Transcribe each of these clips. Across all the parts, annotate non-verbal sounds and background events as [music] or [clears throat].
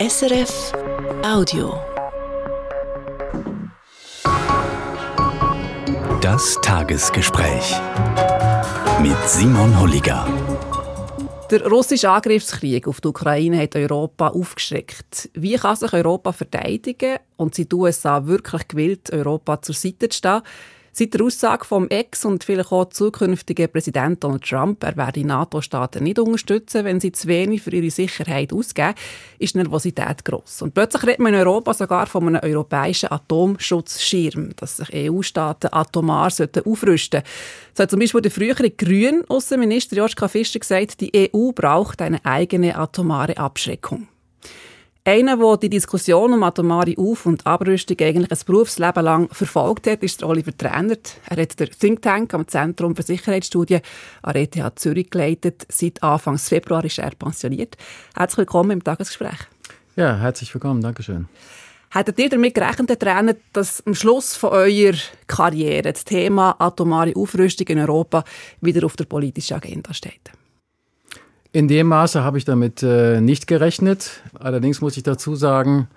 SRF Audio. Das Tagesgespräch mit Simon Holliger. Der russische Angriffskrieg auf die Ukraine hat Europa aufgeschreckt. Wie kann sich Europa verteidigen und sind die USA wirklich gewillt, Europa zur Seite zu stehen? Seit der Aussage vom Ex- und vielleicht auch zukünftigen Präsident Donald Trump, er werde die NATO-Staaten nicht unterstützen, wenn sie zu wenig für ihre Sicherheit ausgeben, ist Nervosität gross. Und plötzlich redet man in Europa sogar von einem europäischen Atomschutzschirm, dass sich EU-Staaten atomar aufrüsten sollten. So hat zum Beispiel der frühere grüne Außenminister Joschka Fischer gesagt, die EU braucht eine eigene atomare Abschreckung. Einer, der die Diskussion um atomare Auf- und Abrüstung eigentlich ein Berufsleben lang verfolgt hat, ist Oliver Trennert. Er hat den Think Tank am Zentrum für Sicherheitsstudien an der ETH Zürich geleitet. Seit Anfang Februar ist er pensioniert. Herzlich willkommen im Tagesgespräch. Ja, herzlich willkommen. Dankeschön. Hättet ihr damit gerechnet, Herr Trainer, dass am Schluss von eurer Karriere das Thema atomare Aufrüstung in Europa wieder auf der politischen Agenda steht? In dem Maße habe ich damit äh, nicht gerechnet. Allerdings muss ich dazu sagen,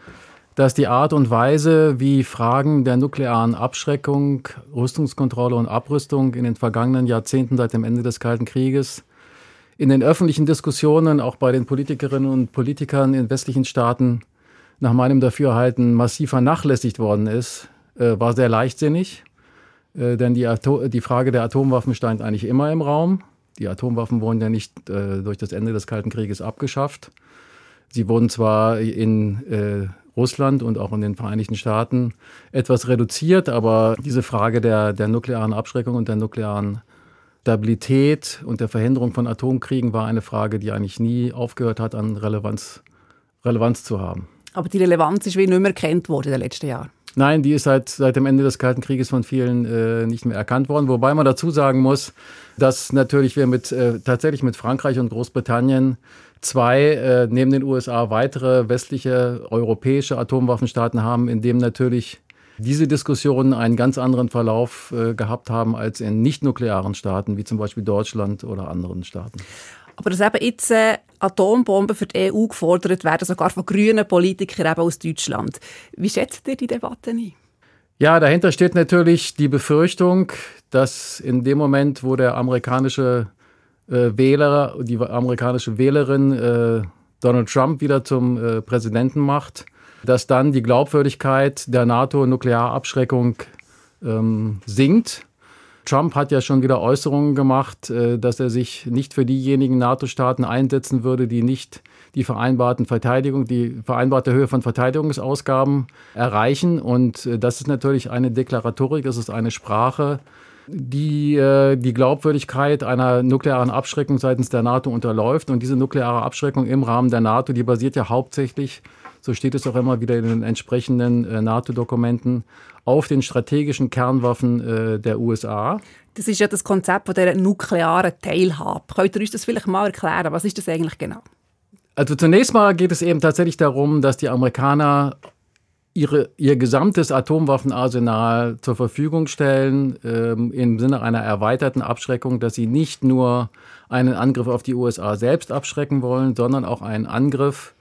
dass die Art und Weise, wie Fragen der nuklearen Abschreckung, Rüstungskontrolle und Abrüstung in den vergangenen Jahrzehnten seit dem Ende des Kalten Krieges in den öffentlichen Diskussionen, auch bei den Politikerinnen und Politikern in westlichen Staaten, nach meinem Dafürhalten massiv vernachlässigt worden ist, äh, war sehr leichtsinnig. Äh, denn die, die Frage der Atomwaffen stand eigentlich immer im Raum. Die Atomwaffen wurden ja nicht äh, durch das Ende des Kalten Krieges abgeschafft. Sie wurden zwar in äh, Russland und auch in den Vereinigten Staaten etwas reduziert, aber diese Frage der, der nuklearen Abschreckung und der nuklearen Stabilität und der Verhinderung von Atomkriegen war eine Frage, die eigentlich nie aufgehört hat, an Relevanz, Relevanz zu haben. Aber die Relevanz ist wie nicht mehr erkannt worden in den letzten Jahren. Nein, die ist seit, seit dem Ende des Kalten Krieges von vielen äh, nicht mehr erkannt worden. Wobei man dazu sagen muss, dass natürlich wir mit, äh, tatsächlich mit Frankreich und Großbritannien zwei, äh, neben den USA, weitere westliche europäische Atomwaffenstaaten haben, in dem natürlich diese Diskussionen einen ganz anderen Verlauf äh, gehabt haben als in nicht-nuklearen Staaten, wie zum Beispiel Deutschland oder anderen Staaten. Aber dass eben jetzt äh, Atombomben für die EU gefordert werden, sogar von grünen Politikern eben aus Deutschland. Wie schätzt ihr die Debatte ein? Ja, dahinter steht natürlich die Befürchtung, dass in dem Moment, wo der amerikanische äh, Wähler, die amerikanische Wählerin äh, Donald Trump wieder zum äh, Präsidenten macht, dass dann die Glaubwürdigkeit der NATO-Nuklearabschreckung ähm, sinkt Trump hat ja schon wieder Äußerungen gemacht, äh, dass er sich nicht für diejenigen NATO-Staaten einsetzen würde, die nicht die vereinbarten Verteidigung, die vereinbarte Höhe von Verteidigungsausgaben erreichen. Und äh, das ist natürlich eine Deklaratorik, das ist eine Sprache, die äh, die Glaubwürdigkeit einer nuklearen Abschreckung seitens der NATO unterläuft. Und diese nukleare Abschreckung im Rahmen der NATO, die basiert ja hauptsächlich so steht es auch immer wieder in den entsprechenden äh, NATO-Dokumenten, auf den strategischen Kernwaffen äh, der USA. Das ist ja das Konzept von der nuklearen Teilhabe. Könnt ihr uns das vielleicht mal erklären? Was ist das eigentlich genau? Also zunächst mal geht es eben tatsächlich darum, dass die Amerikaner ihre, ihr gesamtes Atomwaffenarsenal zur Verfügung stellen, ähm, im Sinne einer erweiterten Abschreckung, dass sie nicht nur einen Angriff auf die USA selbst abschrecken wollen, sondern auch einen Angriff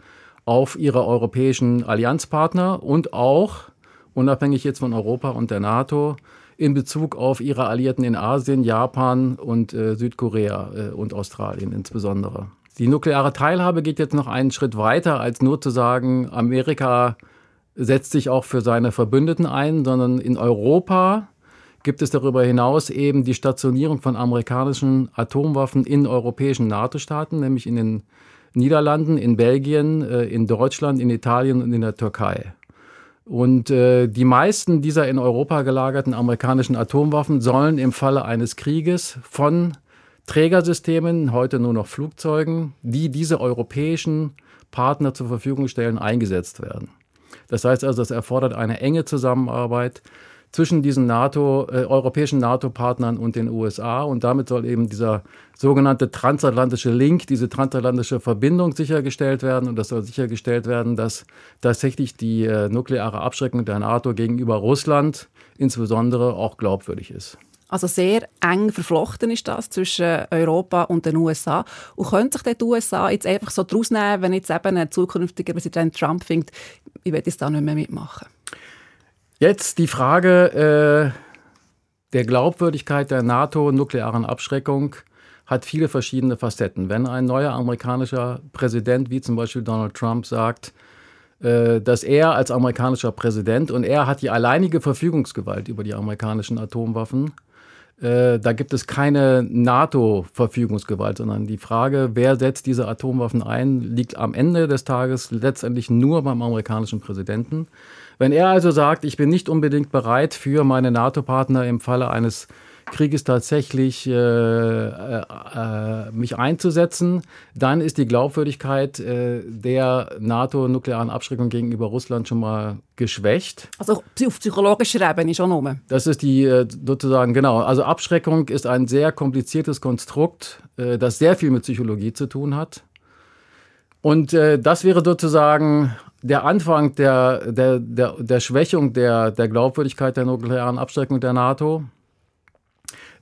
auf ihre europäischen Allianzpartner und auch, unabhängig jetzt von Europa und der NATO, in Bezug auf ihre Alliierten in Asien, Japan und äh, Südkorea äh, und Australien insbesondere. Die nukleare Teilhabe geht jetzt noch einen Schritt weiter, als nur zu sagen, Amerika setzt sich auch für seine Verbündeten ein, sondern in Europa gibt es darüber hinaus eben die Stationierung von amerikanischen Atomwaffen in europäischen NATO-Staaten, nämlich in den Niederlanden, in Belgien, äh, in Deutschland, in Italien und in der Türkei. Und äh, die meisten dieser in Europa gelagerten amerikanischen Atomwaffen sollen im Falle eines Krieges von Trägersystemen, heute nur noch Flugzeugen, die diese europäischen Partner zur Verfügung stellen, eingesetzt werden. Das heißt also, das erfordert eine enge Zusammenarbeit zwischen diesen NATO, äh, europäischen NATO-Partnern und den USA. Und damit soll eben dieser sogenannte transatlantische Link, diese transatlantische Verbindung sichergestellt werden. Und das soll sichergestellt werden, dass tatsächlich die äh, nukleare Abschreckung der NATO gegenüber Russland insbesondere auch glaubwürdig ist. Also sehr eng verflochten ist das zwischen Europa und den USA. Und könnte sich die USA jetzt einfach so draus nehmen, wenn jetzt eben ein zukünftiger Präsident Trump findet, ich werde es da nicht mehr mitmachen? Jetzt die Frage äh, der Glaubwürdigkeit der NATO-nuklearen Abschreckung hat viele verschiedene Facetten. Wenn ein neuer amerikanischer Präsident, wie zum Beispiel Donald Trump, sagt, äh, dass er als amerikanischer Präsident und er hat die alleinige Verfügungsgewalt über die amerikanischen Atomwaffen, äh, da gibt es keine NATO-Verfügungsgewalt, sondern die Frage, wer setzt diese Atomwaffen ein, liegt am Ende des Tages letztendlich nur beim amerikanischen Präsidenten. Wenn er also sagt, ich bin nicht unbedingt bereit für meine NATO-Partner im Falle eines Krieges tatsächlich äh, äh, äh, mich einzusetzen, dann ist die Glaubwürdigkeit äh, der NATO-nuklearen Abschreckung gegenüber Russland schon mal geschwächt. Also auf psychologischer Ebene schon um. Das ist die äh, sozusagen, genau. Also Abschreckung ist ein sehr kompliziertes Konstrukt, äh, das sehr viel mit Psychologie zu tun hat. Und das wäre sozusagen der Anfang der, der, der, der Schwächung der, der Glaubwürdigkeit der nuklearen Abschreckung der NATO.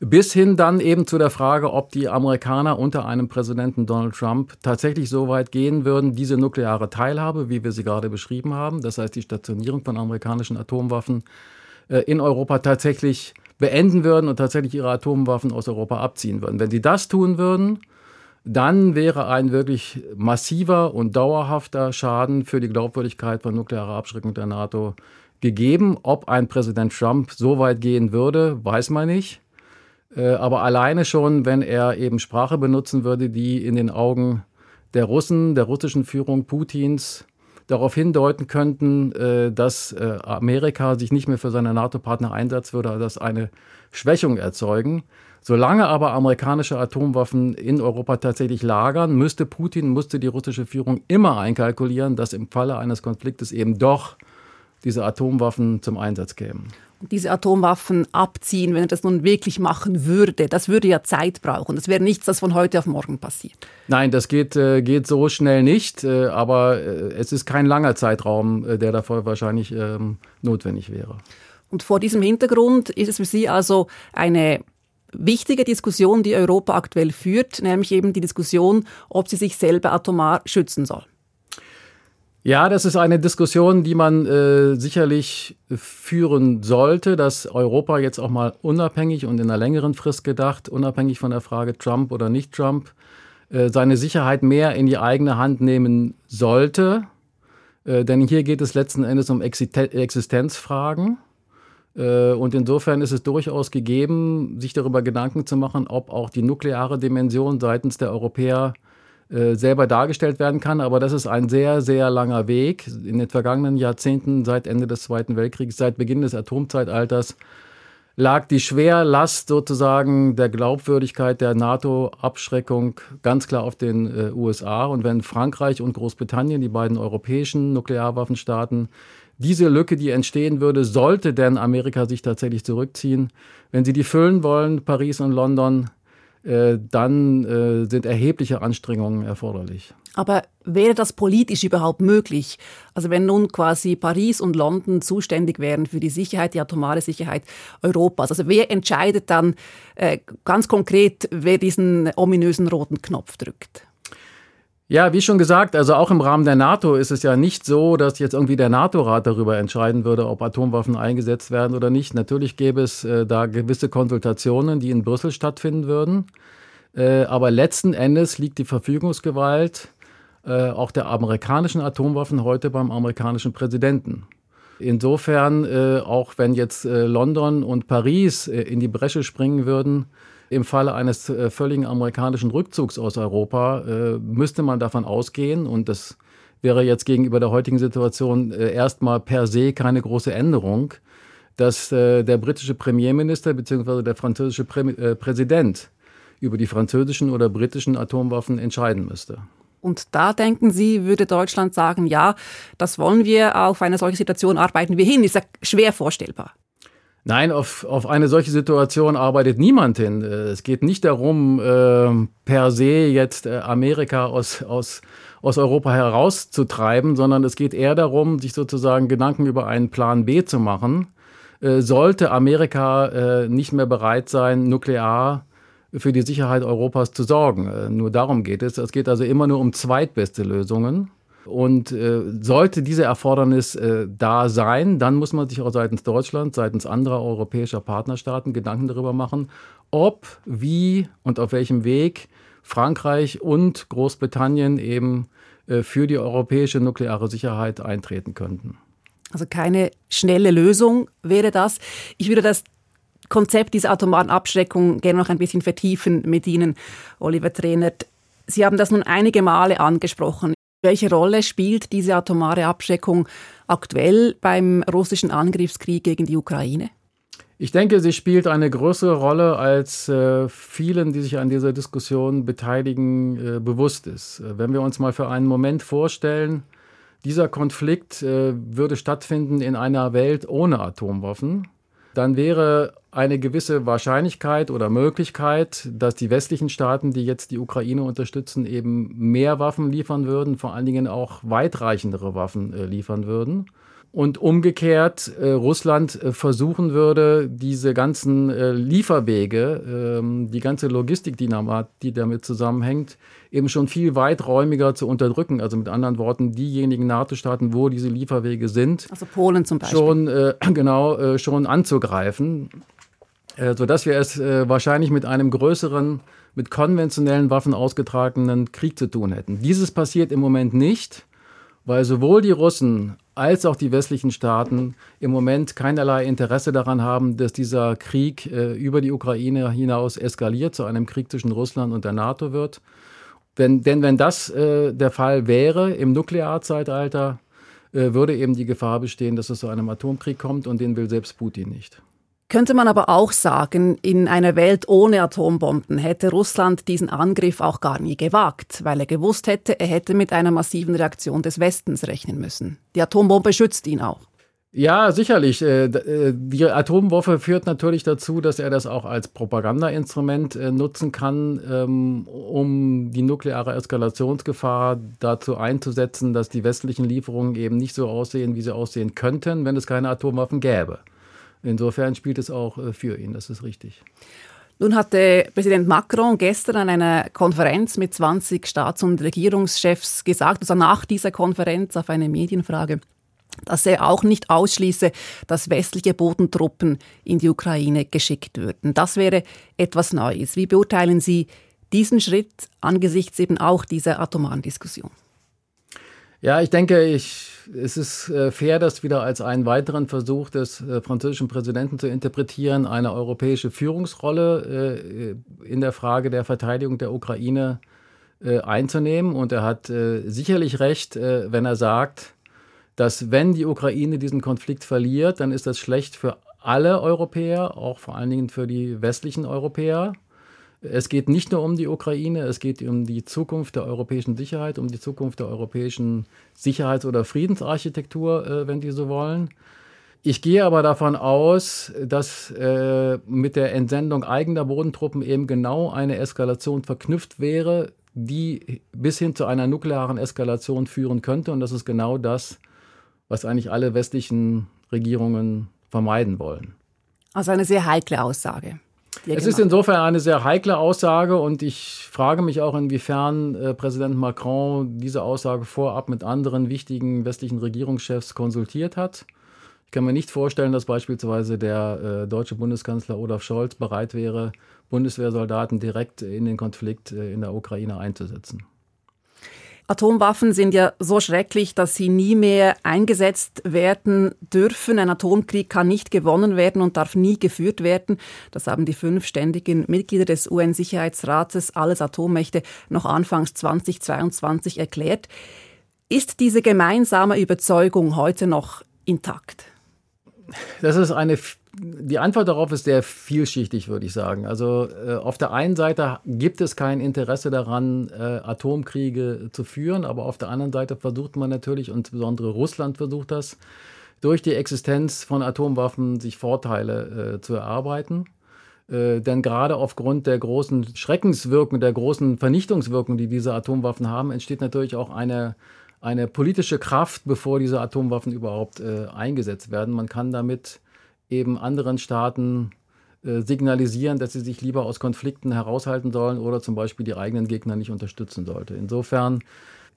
Bis hin dann eben zu der Frage, ob die Amerikaner unter einem Präsidenten Donald Trump tatsächlich so weit gehen würden, diese nukleare Teilhabe, wie wir sie gerade beschrieben haben, das heißt die Stationierung von amerikanischen Atomwaffen äh, in Europa tatsächlich beenden würden und tatsächlich ihre Atomwaffen aus Europa abziehen würden. Wenn sie das tun würden, dann wäre ein wirklich massiver und dauerhafter Schaden für die Glaubwürdigkeit von nuklearer Abschreckung der NATO gegeben. Ob ein Präsident Trump so weit gehen würde, weiß man nicht. Äh, aber alleine schon, wenn er eben Sprache benutzen würde, die in den Augen der Russen, der russischen Führung Putins darauf hindeuten könnten, äh, dass äh, Amerika sich nicht mehr für seine NATO-Partner einsetzt, würde das eine Schwächung erzeugen. Solange aber amerikanische Atomwaffen in Europa tatsächlich lagern, müsste Putin, musste die russische Führung immer einkalkulieren, dass im Falle eines Konfliktes eben doch diese Atomwaffen zum Einsatz kämen diese Atomwaffen abziehen, wenn er das nun wirklich machen würde. Das würde ja Zeit brauchen. Das wäre nichts, das von heute auf morgen passiert. Nein, das geht, äh, geht so schnell nicht. Äh, aber äh, es ist kein langer Zeitraum, der davor wahrscheinlich ähm, notwendig wäre. Und vor diesem Hintergrund ist es für Sie also eine wichtige Diskussion, die Europa aktuell führt, nämlich eben die Diskussion, ob sie sich selber atomar schützen soll. Ja, das ist eine Diskussion, die man äh, sicherlich führen sollte, dass Europa jetzt auch mal unabhängig und in einer längeren Frist gedacht, unabhängig von der Frage Trump oder nicht Trump, äh, seine Sicherheit mehr in die eigene Hand nehmen sollte. Äh, denn hier geht es letzten Endes um Existenzfragen. Äh, und insofern ist es durchaus gegeben, sich darüber Gedanken zu machen, ob auch die nukleare Dimension seitens der Europäer äh, selber dargestellt werden kann. Aber das ist ein sehr, sehr langer Weg. In den vergangenen Jahrzehnten, seit Ende des Zweiten Weltkriegs, seit Beginn des Atomzeitalters, lag die Schwerlast sozusagen der Glaubwürdigkeit der NATO-Abschreckung ganz klar auf den äh, USA. Und wenn Frankreich und Großbritannien, die beiden europäischen Nuklearwaffenstaaten, diese Lücke, die entstehen würde, sollte denn Amerika sich tatsächlich zurückziehen, wenn sie die füllen wollen, Paris und London, äh, dann äh, sind erhebliche Anstrengungen erforderlich. Aber wäre das politisch überhaupt möglich? Also wenn nun quasi Paris und London zuständig wären für die Sicherheit, die atomare Sicherheit Europas, also wer entscheidet dann äh, ganz konkret, wer diesen ominösen roten Knopf drückt? Ja, wie schon gesagt, also auch im Rahmen der NATO ist es ja nicht so, dass jetzt irgendwie der NATO-Rat darüber entscheiden würde, ob Atomwaffen eingesetzt werden oder nicht. Natürlich gäbe es äh, da gewisse Konsultationen, die in Brüssel stattfinden würden. Äh, aber letzten Endes liegt die Verfügungsgewalt äh, auch der amerikanischen Atomwaffen heute beim amerikanischen Präsidenten. Insofern, äh, auch wenn jetzt äh, London und Paris äh, in die Bresche springen würden, im Falle eines äh, völligen amerikanischen Rückzugs aus Europa äh, müsste man davon ausgehen, und das wäre jetzt gegenüber der heutigen Situation äh, erstmal per se keine große Änderung, dass äh, der britische Premierminister bzw. der französische Prä äh, Präsident über die französischen oder britischen Atomwaffen entscheiden müsste. Und da denken Sie, würde Deutschland sagen, ja, das wollen wir, auf eine solche Situation arbeiten wir hin. Ist ja schwer vorstellbar. Nein, auf, auf eine solche Situation arbeitet niemand hin. Äh, es geht nicht darum, äh, per se jetzt äh, Amerika aus, aus, aus Europa herauszutreiben, sondern es geht eher darum, sich sozusagen Gedanken über einen Plan B zu machen, äh, sollte Amerika äh, nicht mehr bereit sein, nuklear für die Sicherheit Europas zu sorgen. Nur darum geht es. Es geht also immer nur um zweitbeste Lösungen. Und äh, sollte diese Erfordernis äh, da sein, dann muss man sich auch seitens Deutschland, seitens anderer europäischer Partnerstaaten Gedanken darüber machen, ob, wie und auf welchem Weg Frankreich und Großbritannien eben äh, für die europäische nukleare Sicherheit eintreten könnten. Also keine schnelle Lösung wäre das. Ich würde das Konzept dieser atomaren Abschreckung gerne noch ein bisschen vertiefen mit Ihnen, Oliver Trainert. Sie haben das nun einige Male angesprochen. Welche Rolle spielt diese atomare Abschreckung aktuell beim russischen Angriffskrieg gegen die Ukraine? Ich denke, sie spielt eine größere Rolle, als äh, vielen, die sich an dieser Diskussion beteiligen, äh, bewusst ist. Äh, wenn wir uns mal für einen Moment vorstellen, dieser Konflikt äh, würde stattfinden in einer Welt ohne Atomwaffen, dann wäre eine gewisse Wahrscheinlichkeit oder Möglichkeit, dass die westlichen Staaten, die jetzt die Ukraine unterstützen, eben mehr Waffen liefern würden, vor allen Dingen auch weitreichendere Waffen äh, liefern würden und umgekehrt äh, Russland äh, versuchen würde, diese ganzen äh, Lieferwege, ähm, die ganze Logistik, die, damit zusammenhängt, eben schon viel weiträumiger zu unterdrücken. Also mit anderen Worten, diejenigen NATO-Staaten, wo diese Lieferwege sind, also Polen zum Beispiel, schon äh, [clears throat] genau äh, schon anzugreifen, äh, sodass wir es wahrscheinlich mit einem größeren, mit konventionellen Waffen ausgetragenen Krieg zu tun hätten. Dieses passiert im Moment nicht weil sowohl die Russen als auch die westlichen Staaten im Moment keinerlei Interesse daran haben, dass dieser Krieg äh, über die Ukraine hinaus eskaliert, zu einem Krieg zwischen Russland und der NATO wird. Wenn, denn wenn das äh, der Fall wäre im Nuklearzeitalter, äh, würde eben die Gefahr bestehen, dass es zu einem Atomkrieg kommt und den will selbst Putin nicht. Könnte man aber auch sagen, in einer Welt ohne Atombomben hätte Russland diesen Angriff auch gar nie gewagt, weil er gewusst hätte, er hätte mit einer massiven Reaktion des Westens rechnen müssen. Die Atombombe schützt ihn auch. Ja, sicherlich. Äh, äh, die Atomwaffe führt natürlich dazu, dass er das auch als Propagandainstrument äh, nutzen kann, ähm, um die nukleare Eskalationsgefahr dazu einzusetzen, dass die westlichen Lieferungen eben nicht so aussehen, wie sie aussehen könnten, wenn es keine Atomwaffen gäbe. Insofern spielt es auch äh, für ihn, das ist richtig. Nun hatte Präsident Macron gestern an einer Konferenz mit 20 Staats- und Regierungschefs gesagt, also nach dieser Konferenz auf eine Medienfrage, dass er auch nicht ausschließe, dass westliche Bodentruppen in die Ukraine geschickt würden. Das wäre etwas Neues. Wie beurteilen Sie diesen Schritt angesichts eben auch dieser atomaren Diskussion? Ja, ich denke, ich, es ist äh, fair, das wieder als einen weiteren Versuch des äh, französischen Präsidenten zu interpretieren, eine europäische Führungsrolle äh, in der Frage der Verteidigung der Ukraine einzunehmen. Und er hat sicherlich recht, wenn er sagt, dass wenn die Ukraine diesen Konflikt verliert, dann ist das schlecht für alle Europäer, auch vor allen Dingen für die westlichen Europäer. Es geht nicht nur um die Ukraine, es geht um die Zukunft der europäischen Sicherheit, um die Zukunft der europäischen Sicherheits- oder Friedensarchitektur, äh, wenn die so wollen. Ich gehe aber davon aus, dass äh, mit der Entsendung eigener Bodentruppen eben genau eine Eskalation verknüpft wäre, die bis hin zu einer nuklearen Eskalation führen könnte. Und das ist genau das, was eigentlich alle westlichen Regierungen vermeiden wollen. Also eine sehr heikle Aussage. Es ist insofern eine sehr heikle Aussage und ich frage mich auch, inwiefern äh, Präsident Macron diese Aussage vorab mit anderen wichtigen westlichen Regierungschefs konsultiert hat. Ich kann mir nicht vorstellen, dass beispielsweise der äh, deutsche Bundeskanzler Olaf Scholz bereit wäre, Bundeswehrsoldaten direkt in den Konflikt äh, in der Ukraine einzusetzen. Atomwaffen sind ja so schrecklich, dass sie nie mehr eingesetzt werden dürfen. Ein Atomkrieg kann nicht gewonnen werden und darf nie geführt werden. Das haben die fünf ständigen Mitglieder des UN-Sicherheitsrates, alles Atommächte, noch anfangs 2022 erklärt. Ist diese gemeinsame Überzeugung heute noch intakt? Das ist eine die Antwort darauf ist sehr vielschichtig, würde ich sagen. Also äh, auf der einen Seite gibt es kein Interesse daran, äh, Atomkriege zu führen, aber auf der anderen Seite versucht man natürlich, insbesondere Russland versucht das, durch die Existenz von Atomwaffen sich Vorteile äh, zu erarbeiten. Äh, denn gerade aufgrund der großen Schreckenswirkung, der großen Vernichtungswirkung, die diese Atomwaffen haben, entsteht natürlich auch eine eine politische Kraft, bevor diese Atomwaffen überhaupt äh, eingesetzt werden. Man kann damit eben anderen Staaten äh, signalisieren, dass sie sich lieber aus Konflikten heraushalten sollen oder zum Beispiel die eigenen Gegner nicht unterstützen sollte. Insofern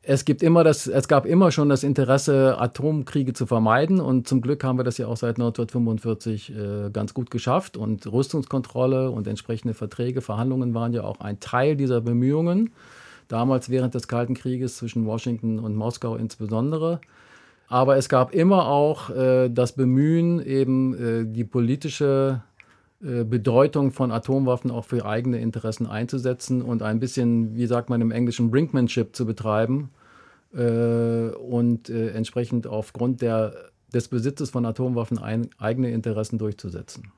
es gibt immer das, es gab immer schon das Interesse, Atomkriege zu vermeiden und zum Glück haben wir das ja auch seit 1945 äh, ganz gut geschafft und Rüstungskontrolle und entsprechende Verträge, Verhandlungen waren ja auch ein Teil dieser Bemühungen. Damals während des Kalten Krieges zwischen Washington und Moskau insbesondere. Aber es gab immer auch äh, das Bemühen, eben äh, die politische äh, Bedeutung von Atomwaffen auch für eigene Interessen einzusetzen und ein bisschen, wie sagt man im Englischen, Brinkmanship zu betreiben äh, und äh, entsprechend aufgrund der, des Besitzes von Atomwaffen ein, eigene Interessen durchzusetzen.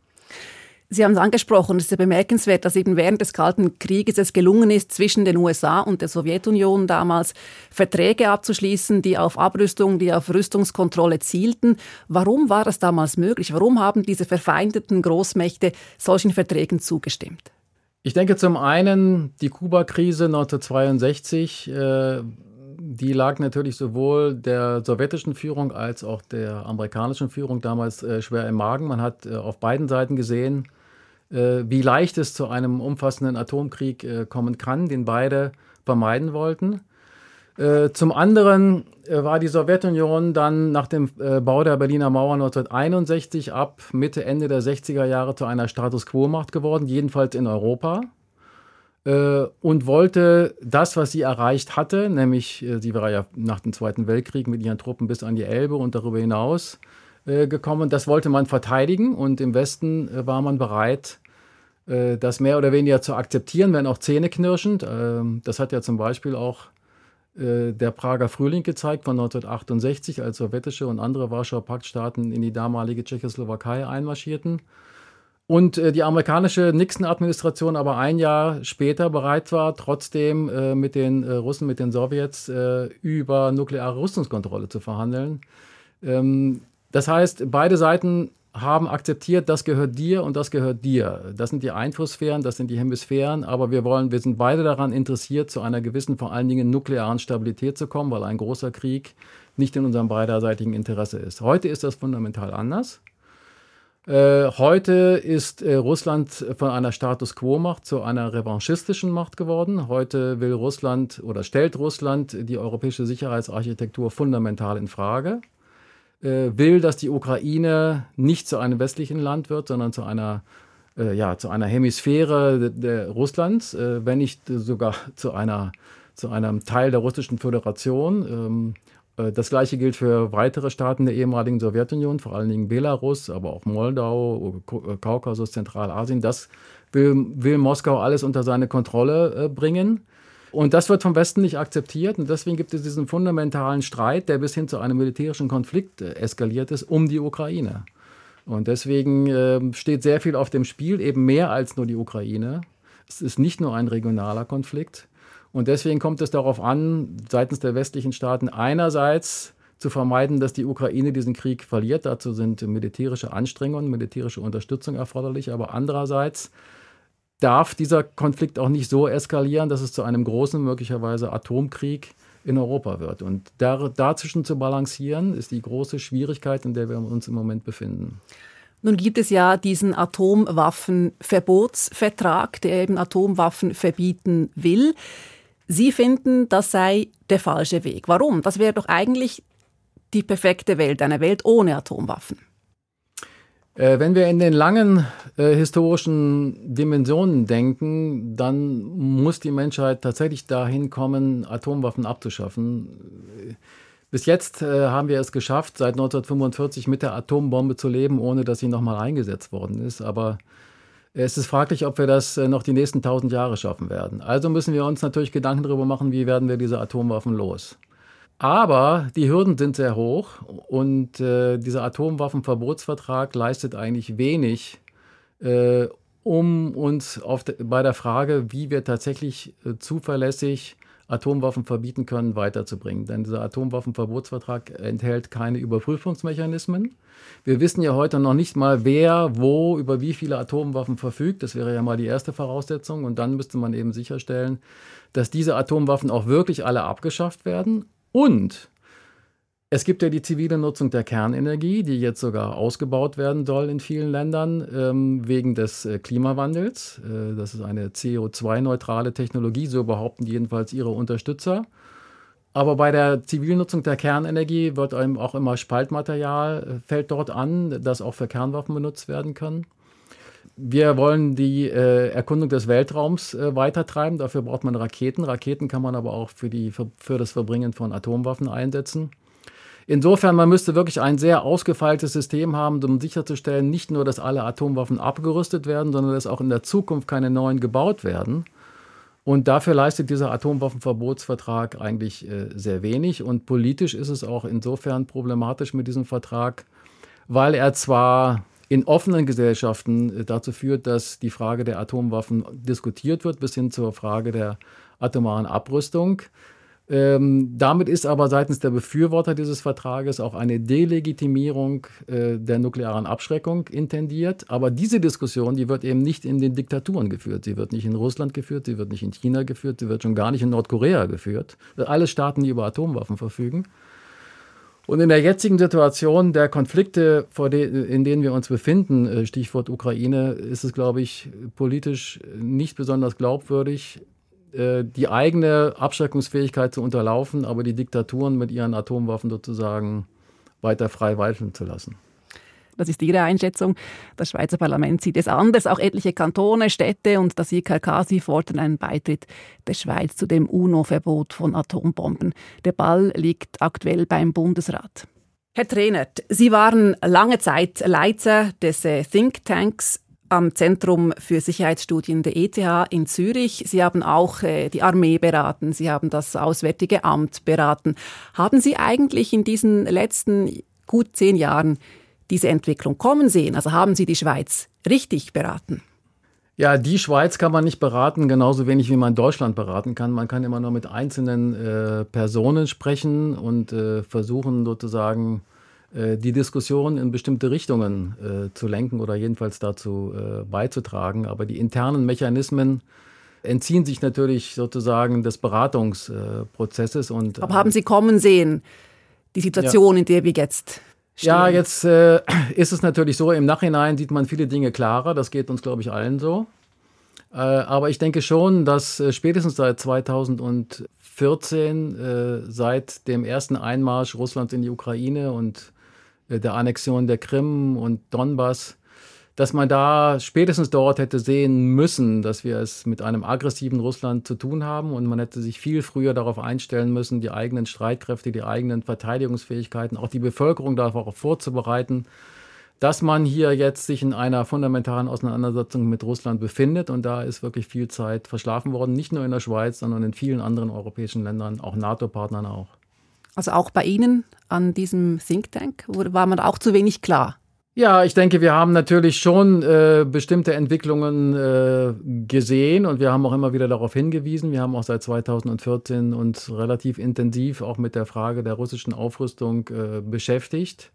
Sie haben es angesprochen, es ist ja bemerkenswert, dass eben während des Kalten Krieges es gelungen ist, zwischen den USA und der Sowjetunion damals Verträge abzuschließen, die auf Abrüstung, die auf Rüstungskontrolle zielten. Warum war das damals möglich? Warum haben diese verfeindeten Großmächte solchen Verträgen zugestimmt? Ich denke zum einen die Kuba-Krise 1962. Äh, die lag natürlich sowohl der sowjetischen Führung als auch der amerikanischen Führung damals äh, schwer im Magen. Man hat äh, auf beiden Seiten gesehen, äh, wie leicht es zu einem umfassenden Atomkrieg äh, kommen kann, den beide vermeiden wollten. Äh, zum anderen äh, war die Sowjetunion dann nach dem Bau der Berliner Mauer 1961 ab Mitte, Ende der 60er Jahre zu einer Status Quo-Macht geworden, jedenfalls in Europa und wollte das, was sie erreicht hatte, nämlich äh, sie war ja nach dem Zweiten Weltkrieg mit ihren Truppen bis an die Elbe und darüber hinaus äh, gekommen, das wollte man verteidigen und im Westen äh, war man bereit, äh, das mehr oder weniger zu akzeptieren, wenn auch zähneknirschend. Ähm, das hat ja zum Beispiel auch äh, der Prager Frühling gezeigt von 1968, als sowjetische und andere Warschauer Paktstaaten in die damalige Tschechoslowakei einmarschierten und äh, die amerikanische Nixon-Administration aber ein Jahr später bereit war, trotzdem äh, mit den äh, Russen, mit den Sowjets äh, über nukleare Rüstungskontrolle zu verhandeln. Ähm, das heißt, beide Seiten haben akzeptiert, das gehört dir und das gehört dir. Das sind die Einflusssphären, das sind die Hemisphären, aber wir wollen, wir sind beide daran interessiert, zu einer gewissen, vor allen Dingen nuklearen Stabilität zu kommen, weil ein großer Krieg nicht in unserem beiderseitigen Interesse ist. Heute ist das fundamental anders. Äh, heute ist äh, Russland von einer Status quo-Macht zu einer revanchistischen Macht geworden. Heute will Russland oder stellt Russland die europäische Sicherheitsarchitektur fundamental in Frage. Äh, will, dass die Ukraine nicht zu einem westlichen Land wird, sondern zu einer äh, ja, zu einer Hemisphäre Russlands, äh, wenn nicht sogar [laughs] zu einer zu einem Teil der russischen Föderation. Ähm, äh, das gleiche gilt für weitere Staaten der ehemaligen Sowjetunion, vor allen Dingen Belarus, aber auch Moldau, äh, Kaukasus, Zentralasien. Das will, will Moskau alles unter seine Kontrolle äh, bringen. Und das wird vom Westen nicht akzeptiert. Und deswegen gibt es diesen fundamentalen Streit, der bis hin zu einem militärischen Konflikt eskaliert ist, um die Ukraine. Und deswegen äh, steht sehr viel auf dem Spiel, eben mehr als nur die Ukraine. Es ist nicht nur ein regionaler Konflikt. Und deswegen kommt es darauf an, seitens der westlichen Staaten einerseits zu vermeiden, dass die Ukraine diesen Krieg verliert. Dazu sind militärische Anstrengungen, militärische Unterstützung erforderlich. Aber andererseits darf dieser Konflikt auch nicht so eskalieren, dass es zu einem großen, möglicherweise Atomkrieg in Europa wird. Und da, dazwischen zu balancieren, ist die große Schwierigkeit, in der wir uns im Moment befinden. Nun gibt es ja diesen Atomwaffenverbotsvertrag, der eben Atomwaffen verbieten will. Sie finden, das sei der falsche Weg. Warum? Das wäre doch eigentlich die perfekte Welt, eine Welt ohne Atomwaffen. Äh, wenn wir in den langen äh, historischen Dimensionen denken, dann muss die Menschheit tatsächlich dahin kommen, Atomwaffen abzuschaffen. Bis jetzt äh, haben wir es geschafft, seit 1945 mit der Atombombe zu leben, ohne dass sie nochmal eingesetzt worden ist. Aber es ist fraglich, ob wir das äh, noch die nächsten tausend Jahre schaffen werden. Also müssen wir uns natürlich Gedanken darüber machen, wie werden wir diese Atomwaffen los. Aber die Hürden sind sehr hoch und äh, dieser Atomwaffenverbotsvertrag leistet eigentlich wenig, äh, um uns de, bei der Frage, wie wir tatsächlich äh, zuverlässig Atomwaffen verbieten können, weiterzubringen. Denn dieser Atomwaffenverbotsvertrag enthält keine Überprüfungsmechanismen. Wir wissen ja heute noch nicht mal, wer, wo, über wie viele Atomwaffen verfügt. Das wäre ja mal die erste Voraussetzung. Und dann müsste man eben sicherstellen, dass diese Atomwaffen auch wirklich alle abgeschafft werden. Und Es gibt ja die zivile Nutzung der Kernenergie, die jetzt sogar ausgebaut werden soll in vielen Ländern ähm, wegen des äh, Klimawandels. Äh, das ist eine CO2-neutrale Technologie, so behaupten jedenfalls ihre Unterstützer. Aber bei der Zivilnutzung der Kernenergie wird eben auch immer Spaltmaterial äh, fällt dort an, das auch für Kernwaffen benutzt werden kann. Wir wollen die äh, Erkundung des Weltraums äh, weitertreiben. Dafür braucht man Raketen. Raketen kann man aber auch für, die, für, für das Verbringen von Atomwaffen einsetzen. Insofern, man müsste wirklich ein sehr ausgefeiltes System haben, um sicherzustellen, nicht nur, dass alle Atomwaffen abgerüstet werden, sondern dass auch in der Zukunft keine neuen gebaut werden. Und dafür leistet dieser Atomwaffenverbotsvertrag eigentlich äh, sehr wenig. Und politisch ist es auch insofern problematisch mit diesem Vertrag, weil er zwar in offenen Gesellschaften äh, dazu führt, dass die Frage der Atomwaffen diskutiert wird, bis hin zur Frage der atomaren Abrüstung. Ähm, damit ist aber seitens der Befürworter dieses Vertrages auch eine Delegitimierung äh, der nuklearen Abschreckung intendiert. Aber diese Diskussion, die wird eben nicht in den Diktaturen geführt. Sie wird nicht in Russland geführt, sie wird nicht in China geführt, sie wird schon gar nicht in Nordkorea geführt. Alle Staaten, die über Atomwaffen verfügen. Und in der jetzigen Situation der Konflikte, in denen wir uns befinden, äh, Stichwort Ukraine, ist es, glaube ich, politisch nicht besonders glaubwürdig, die eigene Abschreckungsfähigkeit zu unterlaufen, aber die Diktaturen mit ihren Atomwaffen sozusagen weiter frei walten zu lassen. Das ist Ihre Einschätzung. Das Schweizer Parlament sieht es anders. Auch etliche Kantone, Städte und das IKK, sie fordern einen Beitritt der Schweiz zu dem UNO-Verbot von Atombomben. Der Ball liegt aktuell beim Bundesrat. Herr Trainer, Sie waren lange Zeit Leiter des äh, Thinktanks am Zentrum für Sicherheitsstudien der ETH in Zürich. Sie haben auch äh, die Armee beraten, Sie haben das Auswärtige Amt beraten. Haben Sie eigentlich in diesen letzten gut zehn Jahren diese Entwicklung kommen sehen? Also haben Sie die Schweiz richtig beraten? Ja, die Schweiz kann man nicht beraten, genauso wenig wie man Deutschland beraten kann. Man kann immer nur mit einzelnen äh, Personen sprechen und äh, versuchen sozusagen die Diskussion in bestimmte Richtungen äh, zu lenken oder jedenfalls dazu äh, beizutragen. Aber die internen Mechanismen entziehen sich natürlich sozusagen des Beratungsprozesses. Und, Aber haben Sie kommen sehen, die Situation, ja. in der wir jetzt Stehen. Ja, jetzt äh, [clears throat] ist es natürlich so, im Nachhinein sieht man viele Dinge klarer. Das geht uns, glaube ich, allen so. Äh, aber ich denke schon, dass äh, spätestens seit 2014, äh, seit dem ersten Einmarsch Russlands in die Ukraine und äh, der Annexion der Krim und Donbass, dass man da spätestens dort hätte sehen müssen, dass wir es mit einem aggressiven Russland zu tun haben und man hätte sich viel früher darauf einstellen müssen, die eigenen Streitkräfte, die eigenen Verteidigungsfähigkeiten, auch die Bevölkerung darauf vorzubereiten, dass man hier jetzt sich in einer fundamentalen Auseinandersetzung mit Russland befindet und da ist wirklich viel Zeit verschlafen worden, nicht nur in der Schweiz, sondern in vielen anderen europäischen Ländern, auch NATO-Partnern auch. Also auch bei Ihnen an diesem Think Tank war man auch zu wenig klar? Ja, ich denke, wir haben natürlich schon äh, bestimmte Entwicklungen äh, gesehen und wir haben auch immer wieder darauf hingewiesen. Wir haben auch seit 2014 uns relativ intensiv auch mit der Frage der russischen Aufrüstung äh, beschäftigt.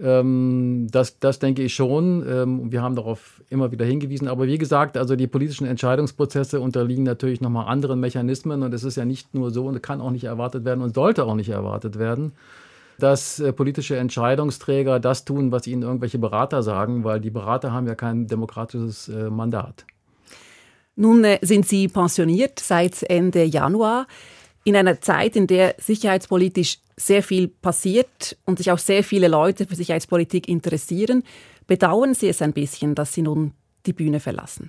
Ähm, das, das denke ich schon. Ähm, wir haben darauf immer wieder hingewiesen. Aber wie gesagt, also die politischen Entscheidungsprozesse unterliegen natürlich nochmal anderen Mechanismen und es ist ja nicht nur so und kann auch nicht erwartet werden und sollte auch nicht erwartet werden dass äh, politische Entscheidungsträger das tun, was ihnen irgendwelche Berater sagen, weil die Berater haben ja kein demokratisches äh, Mandat. Nun äh, sind Sie pensioniert seit Ende Januar. In einer Zeit, in der sicherheitspolitisch sehr viel passiert und sich auch sehr viele Leute für Sicherheitspolitik interessieren, bedauern Sie es ein bisschen, dass Sie nun die Bühne verlassen?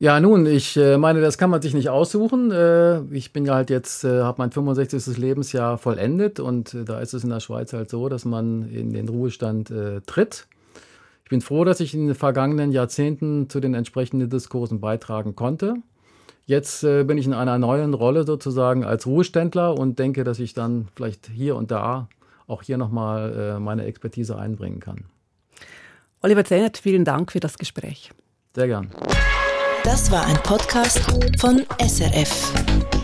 Ja, nun, ich äh, meine, das kann man sich nicht aussuchen. Äh, ich bin ja halt jetzt, äh, habe mein 65. Lebensjahr vollendet und da ist es in der Schweiz halt so, dass man in den Ruhestand tritt. Ich bin froh, dass ich in den vergangenen Jahrzehnten zu den entsprechenden Diskursen beitragen konnte. Jetzt bin ich in einer neuen Rolle sozusagen als Ruheständler und denke, dass ich dann vielleicht hier und da auch hier nochmal meine Expertise einbringen kann. Oliver Zennert, vielen Dank für das Gespräch. Sehr gern. Das war ein Podcast von SRF.